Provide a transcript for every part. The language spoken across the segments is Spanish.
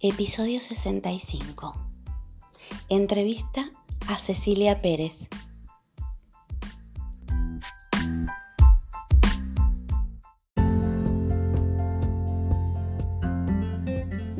Episodio 65. Entrevista a Cecilia Pérez.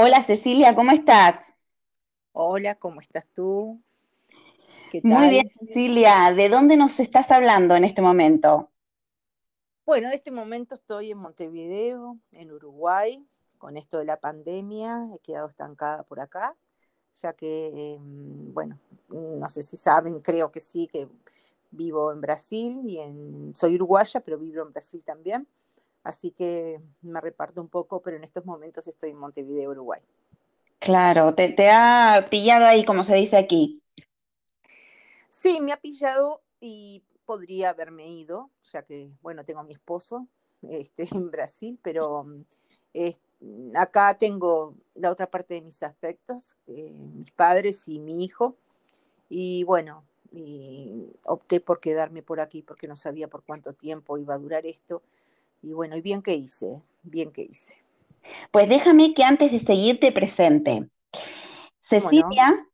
Hola Cecilia, ¿cómo estás? Hola, ¿cómo estás tú? Muy bien, Cecilia. ¿De dónde nos estás hablando en este momento? Bueno, en este momento estoy en Montevideo, en Uruguay, con esto de la pandemia. He quedado estancada por acá, ya que, em, bueno, no sé si saben, creo que sí, que vivo en Brasil y en, soy uruguaya, pero vivo en Brasil también. Así que me reparto un poco, pero en estos momentos estoy en Montevideo, Uruguay. Claro, te, ha pillado ahí, como se dice aquí. Sí, me ha pillado y podría haberme ido, ya que, bueno, tengo a mi esposo este, en Brasil, pero acá tengo la otra parte de mis afectos, eh, mis padres y mi hijo, y bueno, y opté por quedarme por aquí porque no sabía por cuánto tiempo iba a durar esto y bueno, y bien que hice, bien que hice. Pues déjame que antes de seguir te presente. Cecilia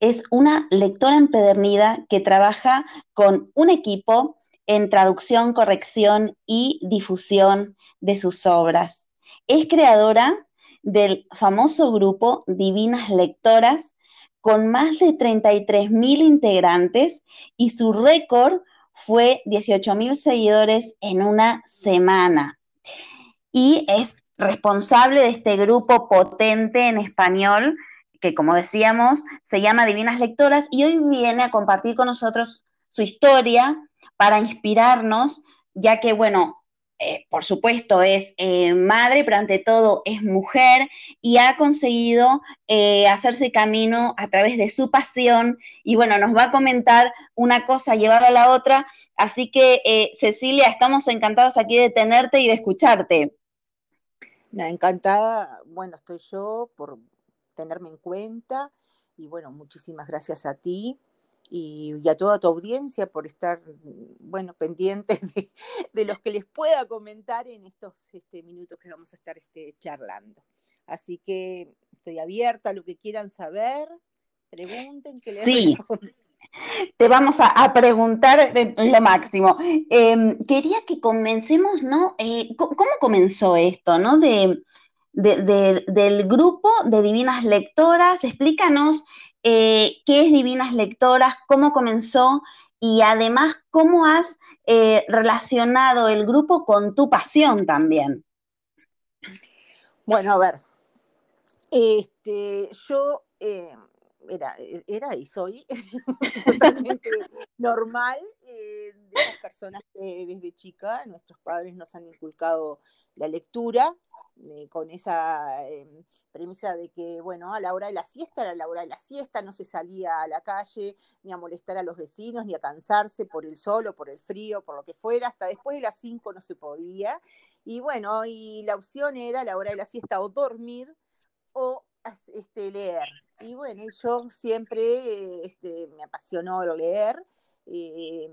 es una lectora empedernida que trabaja con un equipo en traducción, corrección y difusión de sus obras. Es creadora del famoso grupo Divinas Lectoras con más de 33 mil integrantes y su récord fue 18 mil seguidores en una semana. Y es responsable de este grupo potente en español, que como decíamos, se llama Divinas Lectoras, y hoy viene a compartir con nosotros su historia para inspirarnos, ya que, bueno, eh, por supuesto, es eh, madre, pero ante todo es mujer y ha conseguido eh, hacerse camino a través de su pasión. Y bueno, nos va a comentar una cosa llevada a la otra. Así que, Cecilia, estamos encantados aquí de tenerte y de escucharte. Encantada, bueno, estoy yo por tenerme en cuenta y bueno, muchísimas gracias a ti y, a toda tu audiencia por estar, bueno, pendientes de, los que les pueda comentar en estos este, minutos que vamos a estar este, charlando. Así que estoy abierta a lo que quieran saber, pregunten, que les Sí. Te vamos a, preguntar lo máximo. Em, quería que comencemos, ¿no? Eh, ¿Cómo comenzó esto, ¿no? De, del grupo de Divinas Lectoras. Explícanos eh, qué es Divinas Lectoras, cómo comenzó y además cómo has eh, relacionado el grupo con tu pasión también. Bueno, a ver, este, yo eh, era, era y soy totalmente normal de esas personas que desde chica nuestros padres nos han inculcado la lectura, eh, con esa em, premisa de que, bueno, a la hora de la siesta era la hora de la siesta, no se salía a la calle ni a molestar a los vecinos, ni a cansarse por el sol o por el frío, por lo que fuera, hasta después de las 5 no se podía. Y bueno, y la opción era a la hora de la siesta o dormir o este, leer. Y bueno, yo siempre este, me apasionó leer. Eh,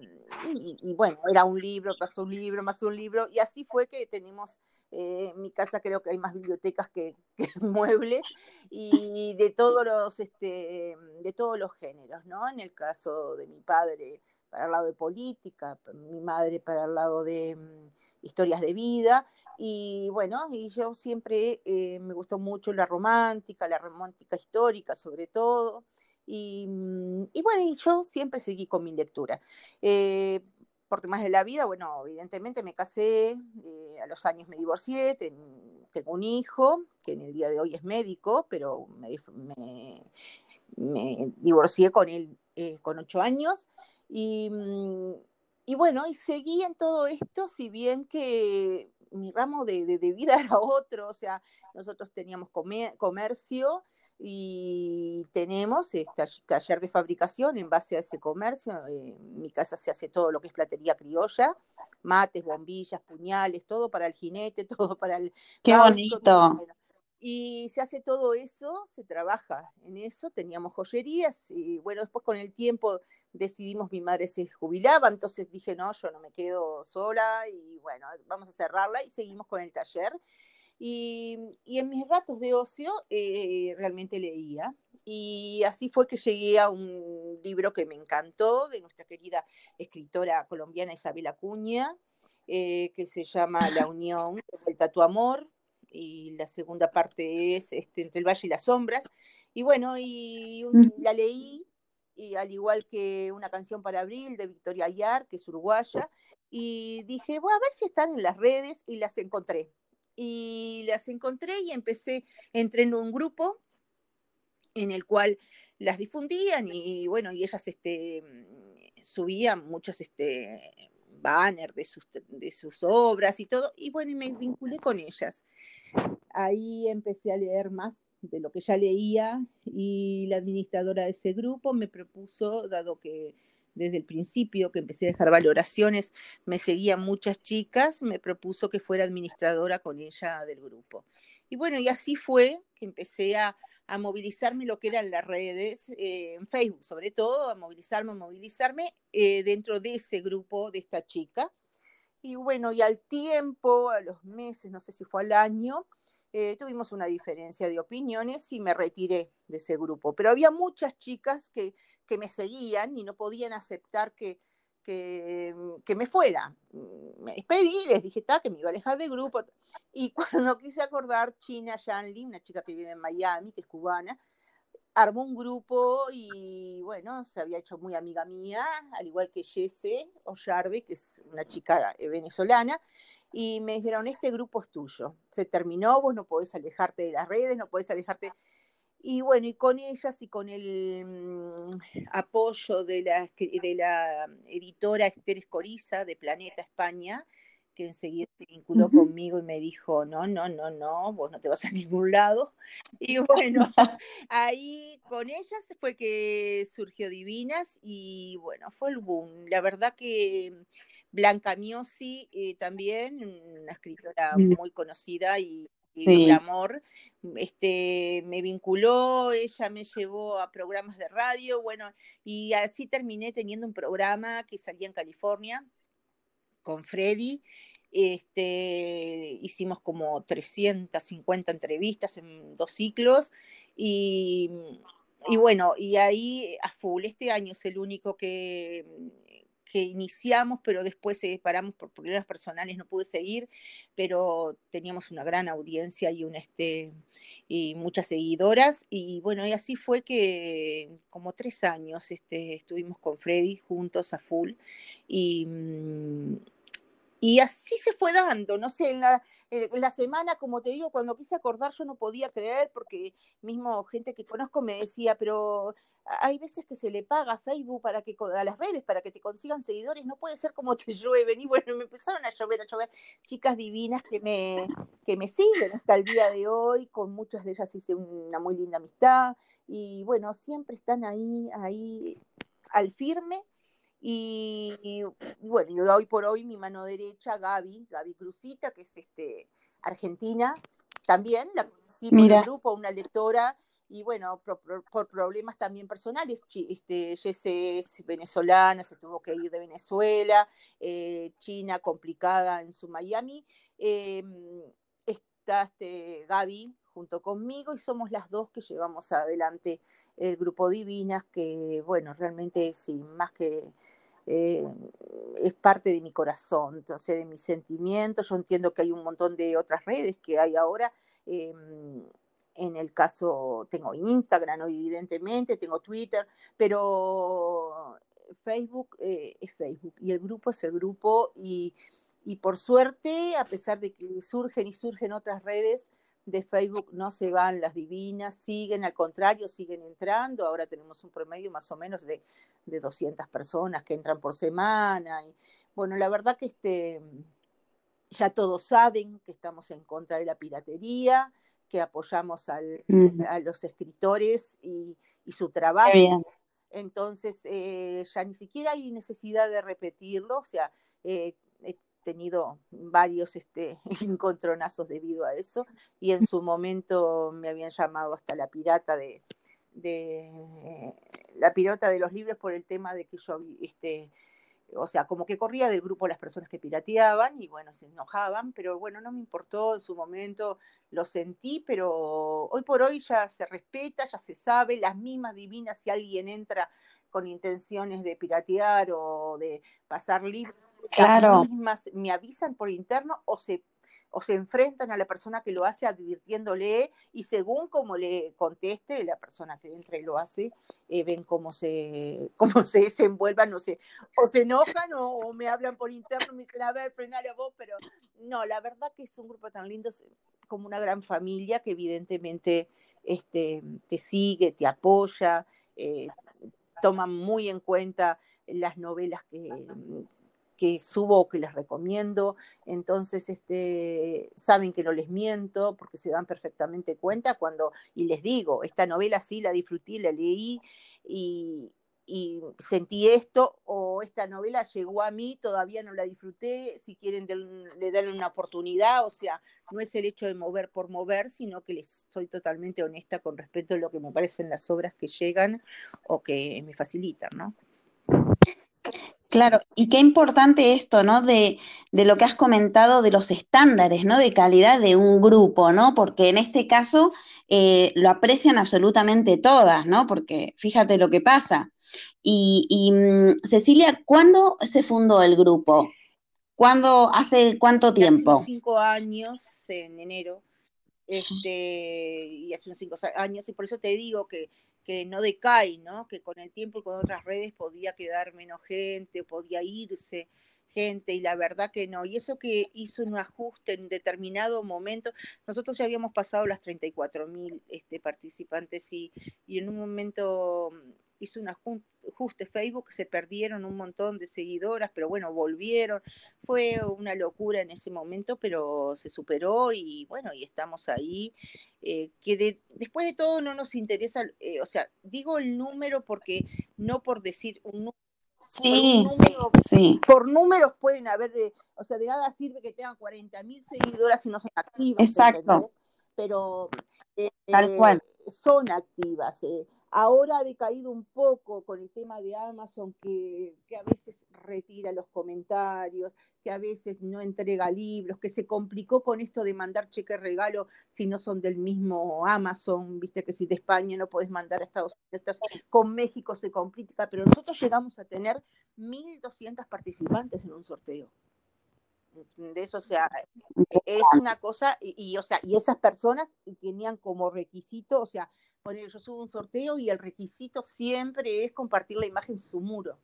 y, bueno, era un libro, pasó un libro, más un libro, y así fue que tenemos eh, en mi casa creo que hay más bibliotecas que, muebles y de todos los este, de todos los géneros, ¿no? En el caso de mi padre para el lado de política, mi madre para el lado de mm, historias de vida y bueno, y yo siempre eh, me gustó mucho la romántica, la romántica histórica sobre todo. Y, mm, y, bueno, y yo siempre seguí con mi lectura. Eh, por temas de la vida, bueno, evidentemente me casé, eh, a los años me divorcié, tengo un hijo que en el día de hoy es médico, pero me, divorcié con él eh, con ocho años. Y, mm, y, bueno, y seguí en todo esto, si bien que mi ramo de, de vida era otro, o sea, nosotros teníamos comercio y tenemos este taller de fabricación en base a ese comercio. En mi casa se hace todo lo que es platería criolla, mates, bombillas, puñales, todo para el jinete, todo para el... ¡Qué bonito! Y se hace todo eso, se trabaja en eso, teníamos joyerías y bueno, después con el tiempo decidimos, mi madre se jubilaba, entonces dije, no, yo no me quedo sola y bueno, vamos a cerrarla y seguimos con el taller. Y, en mis ratos de ocio eh, realmente leía. Y así fue que llegué a un libro que me encantó de nuestra querida escritora colombiana Isabel Acuña, eh, que se llama La Unión, Vuelta a tu Amor, y la segunda parte es este, Entre el Valle y las Sombras. Y bueno, y la leí, y al igual que una canción para abril de Victoria Ayar, que es uruguaya, y dije, voy a ver si están en las redes, y las encontré y las encontré y empecé, entré en un grupo en el cual las difundían y bueno, y ellas este, subían muchos este, banners de sus, de sus obras y todo, y bueno, y me vinculé con ellas. Ahí empecé a leer más de lo que ya leía y la administradora de ese grupo me propuso, dado que desde el principio que empecé a dejar valoraciones, me seguían muchas chicas, me propuso que fuera administradora con ella del grupo. Y bueno, y así fue que empecé a, movilizarme lo que eran las redes, eh, en Facebook sobre todo, a movilizarme, a movilizarme eh, dentro de ese grupo de esta chica. Y bueno, y al tiempo, a los meses, no sé si fue al año, eh, tuvimos una diferencia de opiniones y me retiré de ese grupo. Pero había muchas chicas que, que me seguían y no podían aceptar que, que, que, me fuera. Me despedí, les dije que me iba a alejar del grupo. Y cuando quise acordar, China Yanli, una chica que vive en Miami, que es cubana, armó un grupo y bueno, se había hecho muy amiga mía, al igual que Jesse Ollarbe, que es una chica eh, venezolana, y me dijeron, este grupo es tuyo, se terminó, vos no podés alejarte de las redes, no podés alejarte... Y bueno, y con ellas y con el mm, apoyo de la, de la editora Esther Escoriza de Planeta España, que enseguida se vinculó conmigo y me dijo, no, no, no, no, vos no te vas a ningún lado. Y bueno, ahí con ellas fue que surgió Divinas y bueno, fue el boom. La verdad que Blanca Miosi eh, también, una escritora mm. muy conocida y, de amor, este, me vinculó, ella me llevó a programas de radio, bueno, y así terminé teniendo un programa que salía en California, con Freddy. Este, hicimos como 350 entrevistas en dos ciclos y, y, bueno, y ahí a full. Este año es el único que, que iniciamos, pero después se paramos por problemas personales, no pude seguir, pero teníamos una gran audiencia y, un, este, y muchas seguidoras. Y bueno, y así fue que como tres años este, estuvimos con Freddy juntos a full. Y, mm, y así se fue dando, no sé, en la, en la, semana, como te digo, cuando quise acordar yo no podía creer porque mismo gente que conozco me decía, pero hay veces que se le paga a Facebook para que a las redes para que te consigan seguidores, no puede ser como te llueven. Y bueno, me empezaron a llover, a llover chicas divinas que me, que me siguen hasta el día de hoy, con muchas de ellas hice una muy linda amistad. Y bueno, siempre están ahí, ahí al firme y, bueno, y hoy por hoy mi mano derecha, Gaby, Gaby Cruzita, que es este, argentina, también la conocí por el grupo, una lectora, y bueno, por, problemas también personales, este, es venezolana, se tuvo que ir de Venezuela, eh, China complicada en su Miami, em, está este, Gaby junto conmigo y somos las dos que llevamos adelante el grupo Divinas, que bueno, realmente sí, más que eh, es parte de mi corazón, entonces de mis sentimientos. Yo entiendo que hay un montón de otras redes que hay ahora. Em, en el caso, tengo Instagram, evidentemente, tengo Twitter, pero Facebook eh, es Facebook y el grupo es el grupo y, y por suerte, a pesar de que surgen y surgen otras redes, de Facebook no se van las divinas, siguen, al contrario, siguen entrando. Ahora tenemos un promedio más o menos de, de 200 personas que entran por semana. Y, bueno, la verdad que este, ya todos saben que estamos en contra de la piratería, que apoyamos al, a los escritores y, y su trabajo. Entonces, eh, ya ni siquiera hay necesidad de repetirlo, o sea, eh, tenido varios este, encontronazos debido a eso y en su momento me habían llamado hasta la pirata de, de la pirata de los libros por el tema de que yo este o sea, como que corría del grupo las personas que pirateaban y bueno, se enojaban, pero bueno, no me importó en su momento, lo sentí, pero hoy por hoy ya se respeta, ya se sabe, las mismas divinas, si alguien entra con intenciones de piratear o de pasar libros, claro. mismas me avisan por interno o se o se enfrentan a la persona que lo hace advirtiéndole y según como le conteste la persona que entra y lo hace, eh, ven cómo se, cómo se desenvuelvan, no sé, o se enojan o, me hablan por interno y me dicen, a ver, frenale a vos, pero no, la verdad que es un grupo tan lindo, como una gran familia que evidentemente este, te sigue, te apoya, eh, toman muy en cuenta las novelas que, subo o que les recomiendo. Entonces, este, saben que no les miento porque se dan perfectamente cuenta cuando, y les digo, esta novela sí la disfruté, la leí y, sentí esto, o esta novela llegó a mí, todavía no la disfruté, si quieren le dan una oportunidad, o sea, no es el hecho de mover por mover, sino que les soy totalmente honesta con respecto a lo que me parecen las obras que llegan o que me facilitan, ¿no? Claro, y qué importante esto, ¿no? De, de, lo que has comentado de los estándares, ¿no? De calidad de un grupo, ¿no? Porque en este caso eh, lo aprecian absolutamente todas, ¿no? Porque fíjate lo que pasa. Y, mm, Cecilia, ¿cuándo se fundó el grupo? ¿Cuándo, hace cuánto tiempo? Hace cinco años, en enero, este, y hace unos cinco años, y por eso te digo que que no decae, ¿no? Que con el tiempo y con otras redes podía quedar menos gente, podía irse gente y la verdad que no. Y eso que hizo un ajuste en determinado momento, nosotros ya habíamos pasado las 34 mil este, participantes y, y en un momento hizo un ajuste Facebook, se perdieron un montón de seguidoras, pero bueno, volvieron. Fue una locura en ese momento, pero se superó y bueno, y estamos ahí. Eh, que después de todo no nos interesa, eh, o sea, digo el número porque no por decir un número Sí, sí. Por números pueden haber, eh, o sea, de nada sirve que tengan 40 mil seguidoras y no son activas. Exacto. Pero Tal cual. son activas. Ahora ha decaído un poco con el tema de Amazon, que, a veces retira los comentarios, que a veces no entrega libros, que se complicó con esto de mandar cheque regalo si no son del mismo Amazon, viste que si de España no puedes mandar a Estados Unidos, con México se complica, pero nosotros llegamos a tener 1.200 participantes en un sorteo. De eso, o sea, es una cosa, y, o sea, y esas personas tenían como requisito, o sea, poner, yo subo un sorteo y el requisito siempre es compartir la imagen en su muro.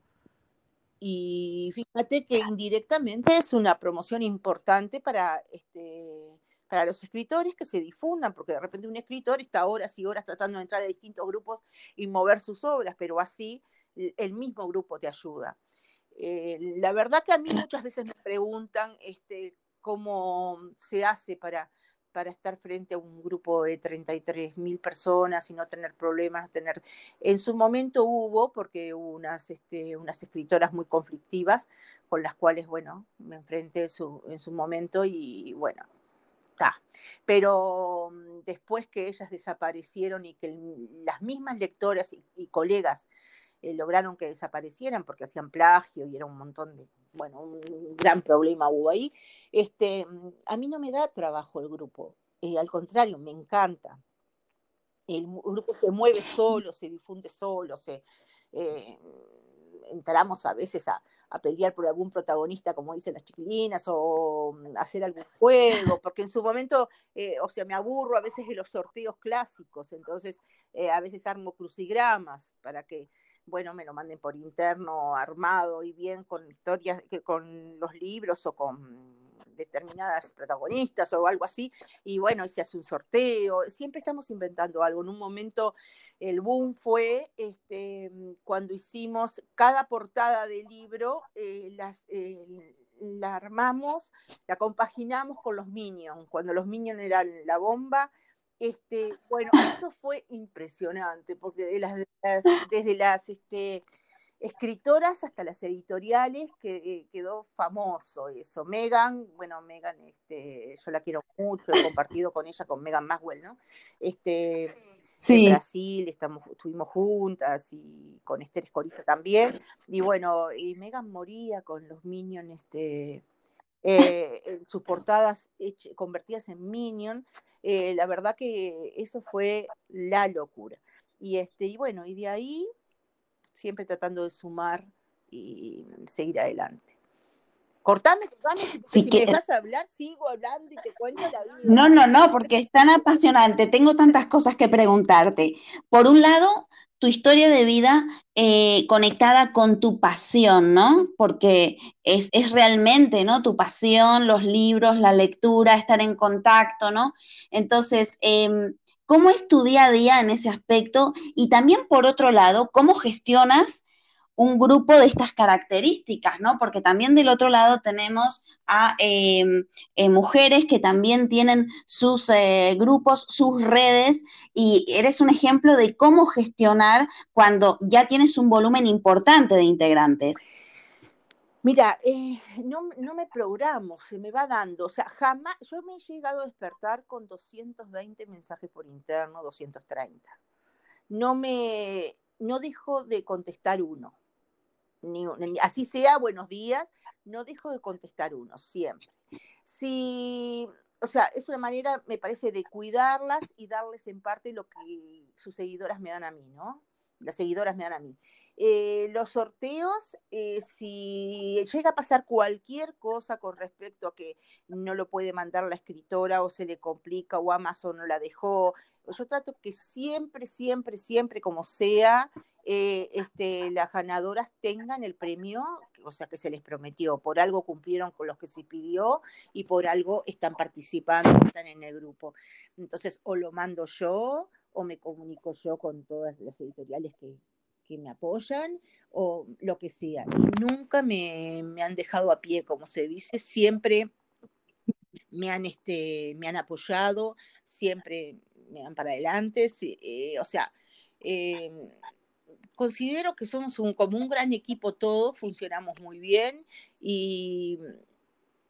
Y fíjate que indirectamente es una promoción importante para, este, para los escritores que se difundan, porque de repente un escritor está horas y horas tratando de entrar a distintos grupos y mover sus obras, pero así el mismo grupo te ayuda. Eh, la verdad que a mí muchas veces me preguntan este, cómo se hace para para estar frente a un grupo de 33 mil personas y no tener problemas, tener... En su momento hubo, porque hubo unas, este, unas escritoras muy conflictivas con las cuales, bueno, me enfrenté su, en su momento y bueno, está. Pero mm, después que ellas desaparecieron y que las mismas lectoras y, colegas eh, lograron que desaparecieran porque hacían plagio y era un montón de bueno, un gran problema hubo ahí. Este, a mí no me da trabajo el grupo, eh, al contrario, me encanta. El grupo se mueve solo, se difunde solo, se, eh, entramos a veces a, pelear por algún protagonista, como dicen las chiquilinas, o hacer algún juego, porque en su momento, o sea, me aburro a veces de los sorteos clásicos, entonces a veces armo crucigramas para que bueno, me lo manden por interno, armado y bien con historias, con los libros o con determinadas protagonistas o algo así, y bueno, se hace un sorteo, siempre estamos inventando algo. En un momento el boom fue este, cuando hicimos cada portada del libro, eh, las, eh, la armamos, la compaginamos con los Minions, cuando los Minions eran la bomba, este, bueno, eso fue impresionante, porque desde las este, escritoras hasta las editoriales que, eh, quedó famoso eso. Megan, bueno, Megan, este, yo la quiero mucho, he compartido con ella, con Megan Maswell, ¿no? Este, sí. En Brasil estamos, estuvimos juntas y con Esther Escoriza también. Y bueno, y Megan moría con los Minions, este, eh, sus portadas convertidas en Minion. Eh, la verdad que eso fue la locura. Y, este, y bueno, y de ahí siempre tratando de sumar y seguir adelante. Cortame, cortame, si, me dejas hablar, sigo hablando y te cuento la vida. No, no, no, porque es tan apasionante. Tengo tantas cosas que preguntarte. Por un lado, tu historia de vida eh, conectada con tu pasión, ¿no? Porque es, realmente, ¿no? Tu pasión, los libros, la lectura, estar en contacto, ¿no? Entonces, em, ¿cómo es tu día a día en ese aspecto? Y también, por otro lado, ¿cómo gestionas un grupo de estas características, ¿no? Porque también del otro lado tenemos a eh, eh, mujeres que también tienen sus eh, grupos, sus redes, y eres un ejemplo de cómo gestionar cuando ya tienes un volumen importante de integrantes. Mira, no, no, me programo, se me va dando. O sea, jamás, yo me he llegado a despertar con 220 mensajes por interno, 230. No me, no dejo de contestar uno ni, así sea, buenos días, no dejo de contestar uno, siempre. Si, o sea, es una manera, me parece, de cuidarlas y darles en parte lo que sus seguidoras me dan a mí, ¿no? Las seguidoras me dan a mí. Eh, los sorteos, eh, si llega a pasar cualquier cosa con respecto a que no lo puede mandar la escritora o se le complica o Amazon no la dejó, yo trato que siempre, siempre, siempre, como sea, eh, este, las ganadoras tengan el premio, o sea, que se les prometió. Por algo cumplieron con los que se pidió y por algo están participando, están en el grupo. Entonces, o lo mando yo o me comunico yo con todas las editoriales que, que me apoyan o lo que sea. Nunca me, me, han dejado a pie, como se dice, siempre me han, este, me han apoyado, siempre me dan para adelante, eh, o sea, eh, considero que somos un, como un gran equipo todos, funcionamos muy bien y,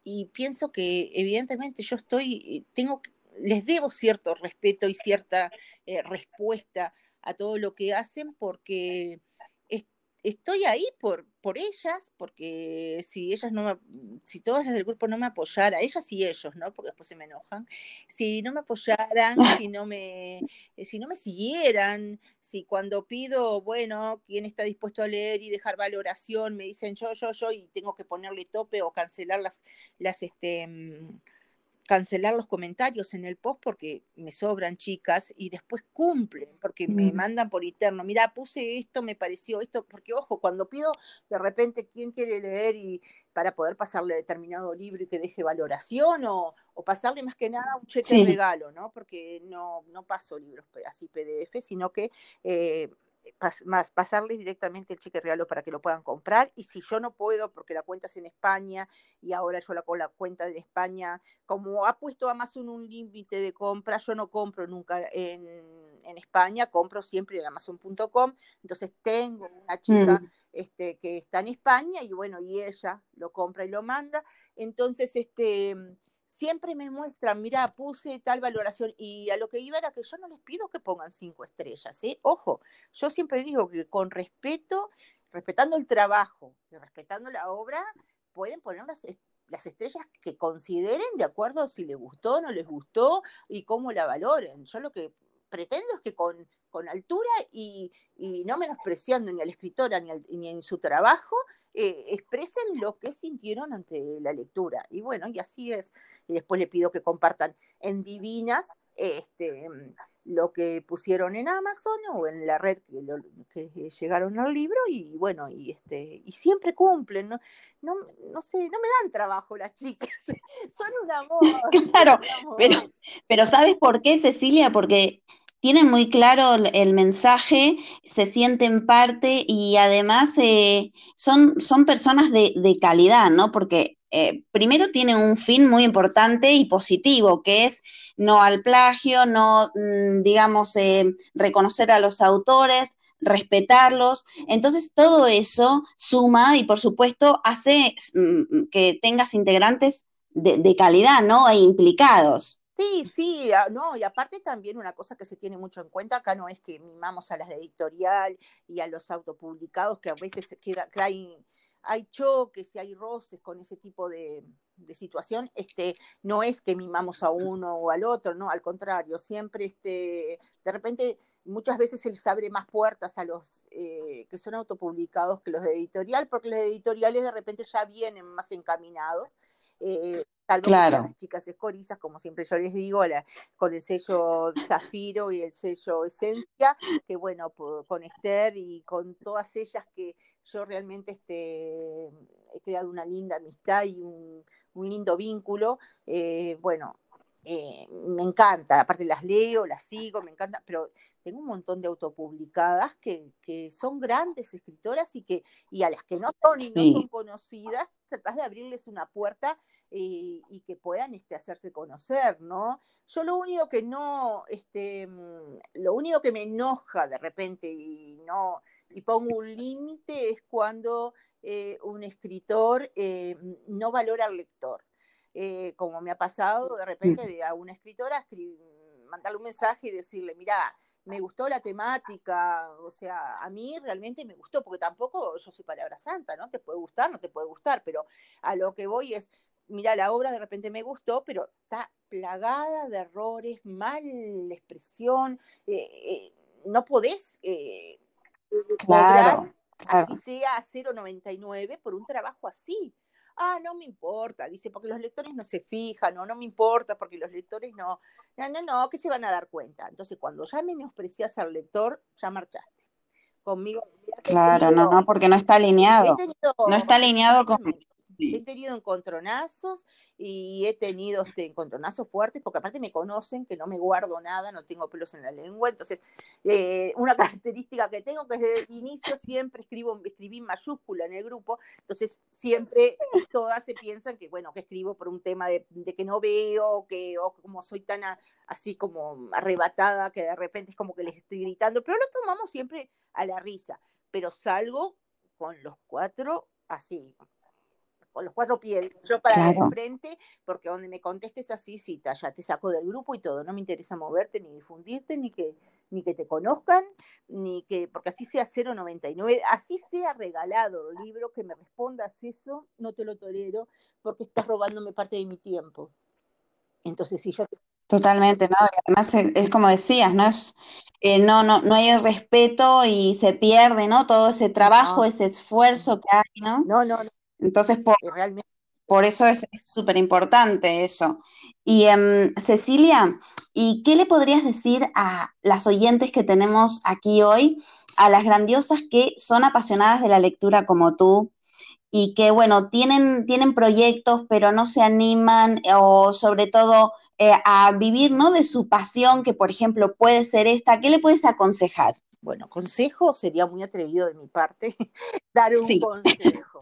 y pienso que evidentemente yo estoy, tengo, les debo cierto respeto y cierta eh, respuesta a todo lo que hacen porque estoy ahí por, por ellas, porque si ellas no me, si todas las del grupo no me apoyaran, ellas y ellos, ¿no? Porque después se me enojan, si no me apoyaran, si no me, eh, si no me siguieran, si cuando pido, bueno, quién está dispuesto a leer y dejar valoración, me dicen yo, yo, yo, y tengo que ponerle tope o cancelar las, las, este, mm, cancelar los comentarios en el post porque me sobran chicas y después cumplen, porque me mm. mandan por interno, mira, puse esto, me pareció esto, porque ojo, cuando pido de repente quién quiere leer y para poder pasarle determinado libro y que deje valoración o, pasarle más que nada un cheque de regalo, ¿no? Porque no, no paso libros así PDF, sino que eh, más pasarles directamente el cheque regalo para que lo puedan comprar y si yo no puedo porque la cuenta es en España y ahora yo la con la cuenta de España como ha puesto Amazon un límite de compra yo no compro nunca en, en España compro siempre en Amazon.com entonces tengo una chica mm. este, que está en España y bueno y ella lo compra y lo manda entonces este siempre me muestran, mira, puse tal valoración y a lo que iba era que yo no les pido que pongan cinco estrellas, ¿eh? Ojo, yo siempre digo que con respeto, respetando el trabajo y respetando la obra, pueden poner las, las estrellas que consideren de acuerdo a si les gustó o no les gustó y cómo la valoren. Yo lo que pretendo es que con, con altura y, y no menospreciando ni a la escritora ni, ni en su trabajo, eh, expresen lo que sintieron ante la lectura. Y bueno, y así es. Y después le pido que compartan en Divinas este, mm, lo que pusieron en Amazon o en la red que, llegaron al libro y bueno, y este, y siempre cumplen, ¿no? No, no sé, no me dan trabajo las chicas, son un amor. Claro, Pero, pero ¿sabes por qué, Cecilia? Porque tienen muy claro el mensaje, se sienten parte y además eh, son, son personas de, calidad, ¿no? Porque eh, primero tienen un fin muy importante y positivo, que es no al plagio, no, mm, digamos, eh, reconocer a los autores, respetarlos. Entonces, todo eso suma y, por supuesto, hace mm, que tengas integrantes de, de calidad, ¿no? E implicados. Sí, sí, ah, no, y aparte también una cosa que se tiene mucho en cuenta acá no es que mimamos a las de editorial y a los autopublicados, que a veces queda, que hay, hay choques y hay roces con ese tipo de, situación, este, no es que mimamos a uno o al otro, no, al contrario, siempre este, de repente muchas veces se les abre más puertas a los eh, que son autopublicados que los de editorial, porque los editoriales de repente ya vienen más encaminados. Eh, claro. las chicas escorizas, como siempre yo les digo, con el sello Zafiro y el sello Esencia, que bueno, con Esther y con todas ellas que yo realmente este, he creado una linda amistad y un, lindo vínculo, eh, bueno, eh, me encanta, aparte las leo, las sigo, me encanta, pero tengo un montón de autopublicadas que, que son grandes escritoras y que y a las que no son y no son conocidas, tratás de abrirles una puerta eh, y que puedan este, hacerse conocer, ¿no? Yo lo único que no, este, mm, lo único que me enoja de repente y no, y pongo un límite es cuando eh, un escritor eh, no valora al lector. como me ha pasado de repente de a una escritora mandarle un mensaje y decirle, mira, me gustó la temática, o sea, a mí realmente me gustó, porque tampoco yo soy palabra santa, ¿no? Te puede gustar, no te puede gustar, pero a lo que voy es, mira, la obra de repente me gustó, pero está plagada de errores, mal expresión, eh, eh, no podés eh, así sea a 0,99 por un trabajo así. Ah, no me importa, dice, porque los lectores no se fijan, no, no me importa, porque los lectores no, no, no, no, que se van a dar cuenta. Entonces, cuando ya menosprecias al lector, ya marchaste. Conmigo. Claro, no, no, porque no está alineado. no está alineado con, He tenido encontronazos y he tenido este, encontronazos fuertes, porque aparte me conocen que no me guardo nada, no tengo pelos en la lengua. Entonces, eh, una característica que tengo que desde el inicio siempre escribo, escribí mayúscula en el grupo, entonces siempre todas se piensan que, bueno, que escribo por un tema de, que no veo, que, o como soy tan así como arrebatada que de repente es como que les estoy gritando, pero lo tomamos siempre a la risa, pero salgo con los cuatro así, con los cuatro pies, yo para el frente, porque donde me contestes así, cita, ya te saco del grupo y todo, no me interesa moverte ni difundirte, ni que, ni que te conozcan, ni que, porque así sea 0,99, así sea regalado el libro, que me respondas eso, no te lo tolero, porque estás robándome parte de mi tiempo. Entonces, si yo Totalmente, ¿no? Y además es, como decías, ¿no? Es, eh, no, no, no hay el respeto y se pierde, ¿no? Todo ese trabajo, ese esfuerzo que hay, ¿no? No, no, no. Entonces, por, por eso es súper importante eso. Y em, Cecilia, ¿y qué le podrías decir a las oyentes que tenemos aquí hoy, a las grandiosas que son apasionadas de la lectura como tú? y que, bueno, tienen, tienen proyectos, pero no se animan eh, o sobre todo eh, a vivir, ¿no? De su pasión, que por ejemplo puede ser esta, ¿qué le puedes aconsejar? Bueno, consejo sería muy atrevido de mi parte dar un consejo.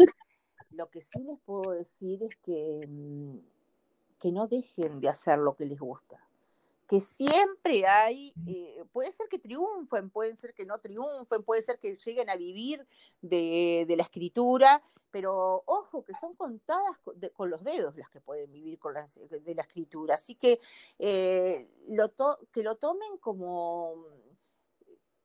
Lo que sí les puedo decir es que, mm, que no dejen de hacer lo que les gusta. Que siempre hay, eh, puede ser que triunfen, puede ser que no triunfen, puede ser que lleguen a vivir de, la escritura, pero ojo, que son contadas con, los dedos las que pueden vivir con de la escritura. Así que, eh, lo que lo tomen como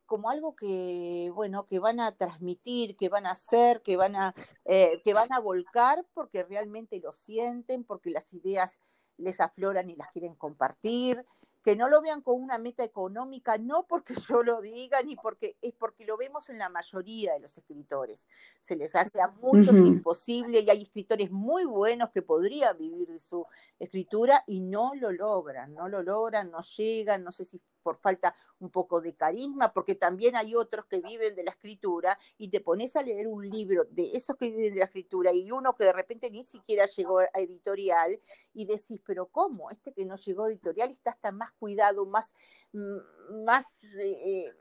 como algo que, bueno, que van a transmitir, que van a hacer, que van a, eh, que van a volcar porque realmente lo sienten, porque las ideas les afloran y las quieren compartir, que no lo vean como una meta económica, no porque yo lo diga, ni porque es porque lo vemos en la mayoría de los escritores. Se les hace a muchos imposible y hay escritores muy buenos que podrían vivir de su escritura y no lo logran, no lo logran, no llegan, no sé si por falta un poco de carisma, porque también hay otros que viven de la escritura y te pones a leer un libro de esos que viven de la escritura y uno que de repente ni siquiera llegó a editorial y decís, pero ¿cómo? Este que no llegó a editorial está hasta más cuidado, más, mm, más eh,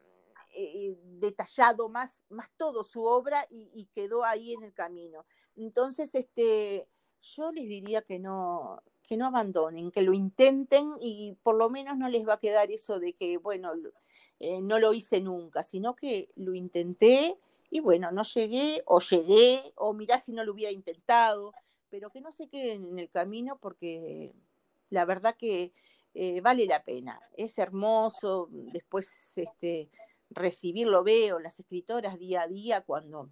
eh, detallado, más, más todo su obra y, y quedó ahí en el camino. Entonces, este, yo les diría que no, que no abandonen, que lo intenten y por lo menos no les va a quedar eso de que, bueno, eh, no lo hice nunca, sino que lo intenté y bueno, no llegué o llegué o mirá si no lo hubiera intentado, pero que no se queden en el camino porque la verdad que eh, vale la pena, es hermoso, después este, recibirlo veo, las escritoras día a día cuando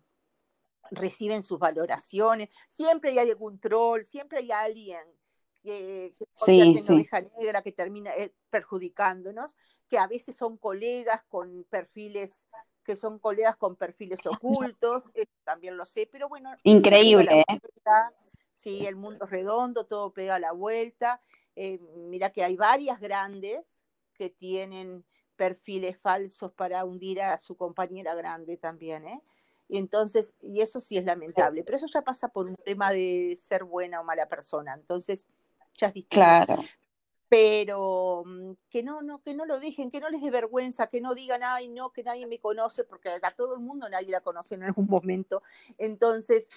reciben sus valoraciones, siempre hay algún troll, siempre hay alguien que, que sí, oveja negra que termina eh, perjudicándonos, que a veces son colegas con perfiles que son colegas con perfiles ocultos, también lo sé, pero bueno. Increíble. ¿eh? sí, el mundo es redondo, todo pega a la vuelta. Eh, mira que hay varias grandes que tienen perfiles falsos para hundir a su compañera grande también, ¿eh? Y entonces, y eso sí es lamentable, pero eso ya pasa por un tema de ser buena o mala persona. Entonces, ya es distinto. Claro. Pero mm, que no, no, que no lo dejen, que no les dé vergüenza, que no digan, ay, no, que nadie me conoce, porque a todo el mundo nadie la conoce en algún momento. Entonces,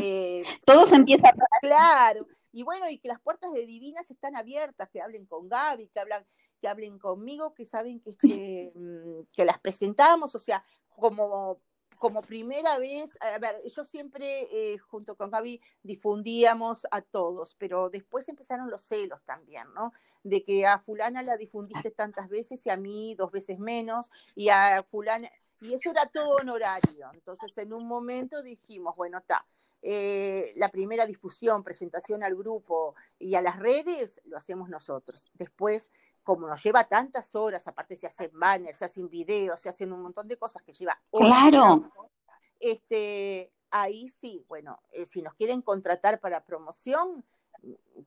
eh, todo se empieza a... Claro. Y bueno, y que las puertas de Divinas están abiertas, que hablen con Gaby, que hablan, que hablen conmigo, que saben que, que, mm, que las presentamos, o sea, como como primera vez, a ver, yo siempre eh, junto con Gaby difundíamos a todos, pero después empezaron los celos también, ¿no? De que a fulana la difundiste tantas veces y a mí dos veces menos, y a fulana, y eso era todo honorario. Entonces en un momento dijimos, bueno, está. Eh, la primera difusión, presentación al grupo y a las redes, lo hacemos nosotros. Después como nos lleva tantas horas, aparte se hacen banners, se hacen videos, se hacen un montón de cosas que lleva. Claro. este, ahí sí, bueno, eh, si nos quieren contratar para promoción,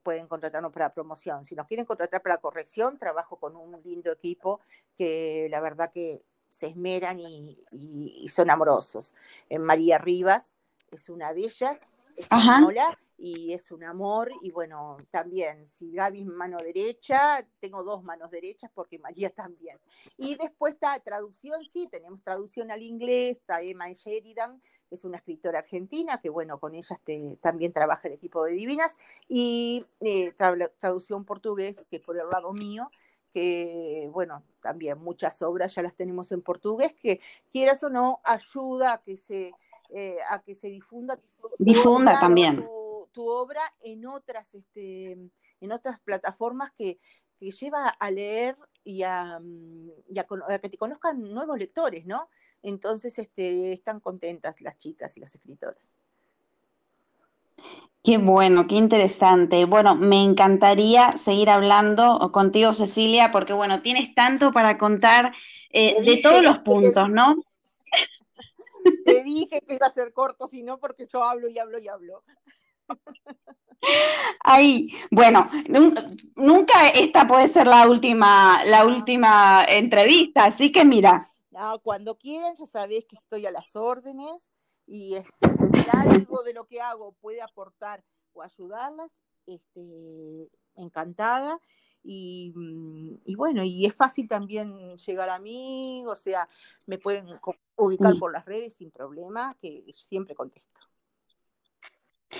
pueden contratarnos para promoción. Si nos quieren contratar para corrección, trabajo con un lindo equipo que la verdad que se esmeran y, son amorosos. En María Rivas es una de ellas, española, y es un amor. Y bueno, también, si Gaby es mano derecha, tengo dos manos derechas porque María también. Y después está traducción, sí, tenemos traducción al inglés, está Emma Sheridan, que es una escritora argentina, que bueno, con ella este, también trabaja el equipo de Divinas, y eh, traducción portugués, que por el lado mío, que, bueno, también muchas obras ya las tenemos en portugués, que quieras o no, ayuda a que se, eh, a que se difunda. Difunda también. Tu, obra en otras, este, en otras plataformas que, que lleva a leer y a, mm, a, que te conozcan nuevos lectores, ¿no? Entonces, este, están contentas las chicas y las escritoras. Qué bueno, qué interesante. Bueno, me encantaría seguir hablando contigo, Cecilia, porque bueno, tienes tanto para contar eh, de todos los puntos, ¿no? Te dije que iba a ser corto, si no, porque yo hablo y hablo y hablo. Ay, bueno, nunca esta puede ser la última, la última entrevista, así que mira. cuando quieran, ya sabéis que estoy a las órdenes y este, si algo de lo que hago puede aportar o ayudarlas, este, encantada. Y, y, bueno, y es fácil también llegar a mí, o sea, me pueden ubicar por las redes sin problema, que siempre contesto.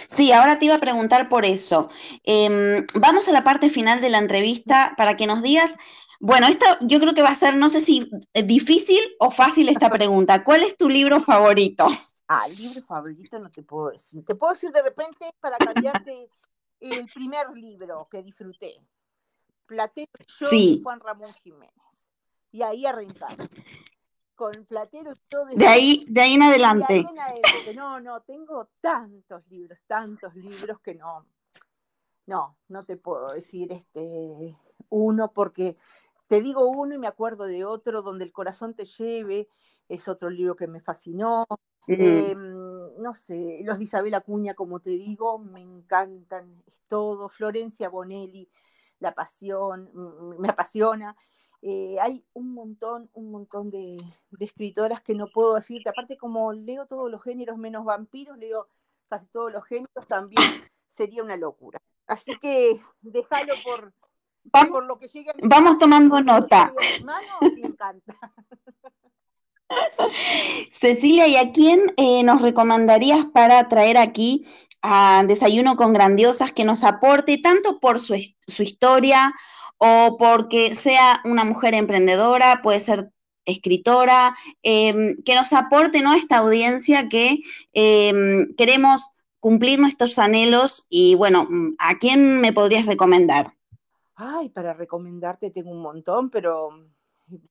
Sí, ahora te iba a preguntar por eso. Em, vamos a la parte final de la entrevista para que nos digas, bueno, esto yo creo que va a ser, no sé si eh, difícil o fácil esta pregunta. ¿Cuál es tu libro favorito? Ah, libro favorito no te puedo decir. Te puedo decir de repente para cambiarte el primer libro que disfruté. Platero yo y Juan Ramón Jiménez. Y ahí arrancamos. Con Platero y todo. De ahí, de ahí en adelante. No, no, tengo tantos libros, tantos libros que no. No, no te puedo decir este uno porque te digo uno y me acuerdo de otro, donde el corazón te lleve, es otro libro que me fascinó. Em, no sé, los de Isabel Acuña, como te digo, me encantan, es todo. Florencia Bonelli, La Pasión, me apasiona. Eh, hay un montón, un montón de, escritoras que no puedo decirte. Aparte, como leo todos los géneros menos vampiros, leo casi todos los géneros, también sería una locura. Así que déjalo por, vamos, lo que llegue Vamos tomando nota. me encanta. Cecilia, ¿y a quién eh, nos recomendarías para traer aquí a Desayuno con Grandiosas que nos aporte tanto por su, historia o porque sea una mujer emprendedora, puede ser escritora, em, que nos aporte ¿no? esta audiencia que em, queremos cumplir nuestros anhelos y bueno, ¿a quién me podrías recomendar? Ay, para recomendarte tengo un montón, pero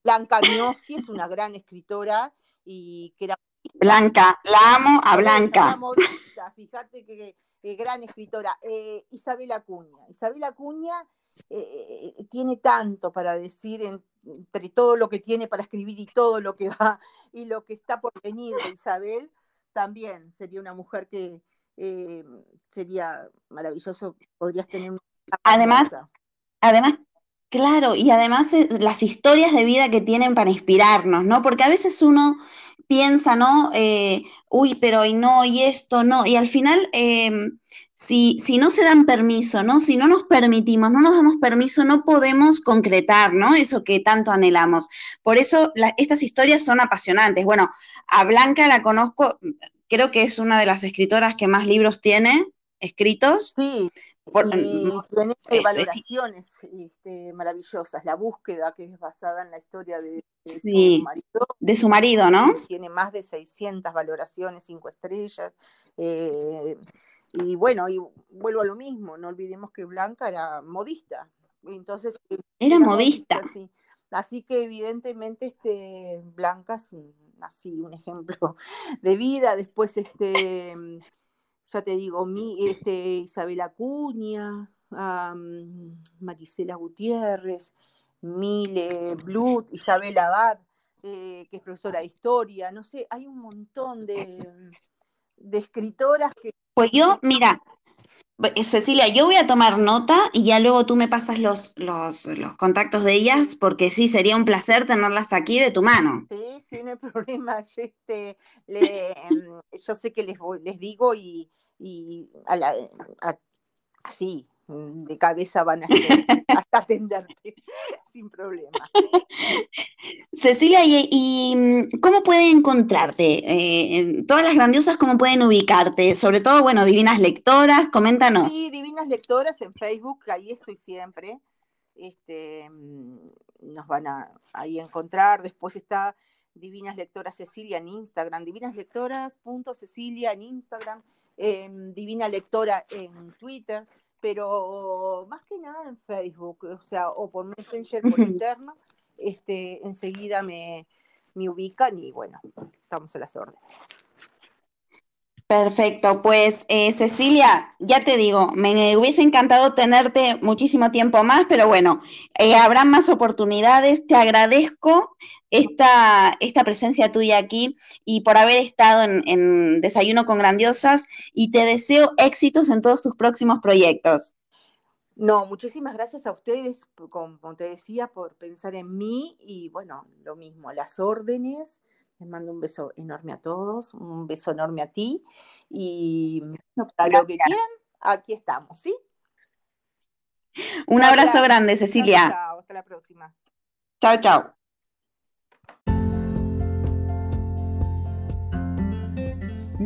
Blanca Gnossi es una gran escritora y que era... Blanca, la amo a Blanca. fíjate que, gran escritora. Eh, Isabel Acuña. Isabel Acuña eh, tiene tanto para decir entre todo lo que tiene para escribir y todo lo que va y lo que está por venir de Isabel, también sería una mujer que eh, sería maravilloso, podrías tener Además, además Claro, y además eh, las historias de vida que tienen para inspirarnos, ¿no? Porque a veces uno piensa, ¿no? Eh, uy, pero y no, y esto no, y al final, em, si, si, no se dan permiso, ¿no? Si no nos permitimos, no nos damos permiso, no podemos concretar, ¿no? Eso que tanto anhelamos. Por eso estas historias son apasionantes. Bueno, a Blanca la conozco, creo que es una de las escritoras que más libros tiene escritos. Sí, y tiene valoraciones este, maravillosas. La búsqueda, que es basada en la historia de, su marido. De su marido, ¿no? Tiene más de 600 valoraciones, cinco estrellas. Eh, y bueno, y vuelvo a lo mismo, no olvidemos que Blanca era modista. Entonces, eh, era, modista. Así que evidentemente este, Blanca es así un ejemplo de vida. Después este ya te digo, mi, este, Isabel Acuña, Marisela Gutiérrez, Mile Blut, Isabel Abad, eh, que es profesora de historia, no sé, hay un montón de, de escritoras que... Pues yo, mira, Cecilia, yo voy a tomar nota y ya luego tú me pasas los, los, los, contactos de ellas, porque sí, sería un placer tenerlas aquí de tu mano. Sí, sí, no hay problema. Yo, este, le, em, yo sé que les, les digo y, y a la, así, de cabeza van a hasta atenderte sin problema. Cecilia, ¿y, mm, cómo pueden encontrarte? Eh, todas las grandiosas, ¿cómo pueden ubicarte? Sobre todo, bueno, Divinas Lectoras, coméntanos. Sí, Divinas Lectoras en Facebook, ahí estoy siempre. Este, mm, nos van a ahí encontrar. Después está Divinas Lectoras Cecilia en Instagram, divinaslectoras.cecilia en Instagram, em, Divina Lectora en Twitter pero más que nada en Facebook, o sea, o por Messenger, por interno, este, enseguida me, me ubican y bueno, estamos a las órdenes. Perfecto, pues eh, Cecilia, ya te digo, me hubiese encantado tenerte muchísimo tiempo más, pero bueno, eh, habrá más oportunidades. Te agradezco esta, esta presencia tuya aquí y por haber estado en, Desayuno con Grandiosas y te deseo éxitos en todos tus próximos proyectos. No, muchísimas gracias a ustedes, como te decía, por pensar en mí y bueno, lo mismo, las órdenes les mando un beso enorme a todos, un beso enorme a ti y para lo que quieran, aquí estamos, ¿sí? Un abrazo grande, Cecilia. Chao, hasta la próxima. Chao, chao.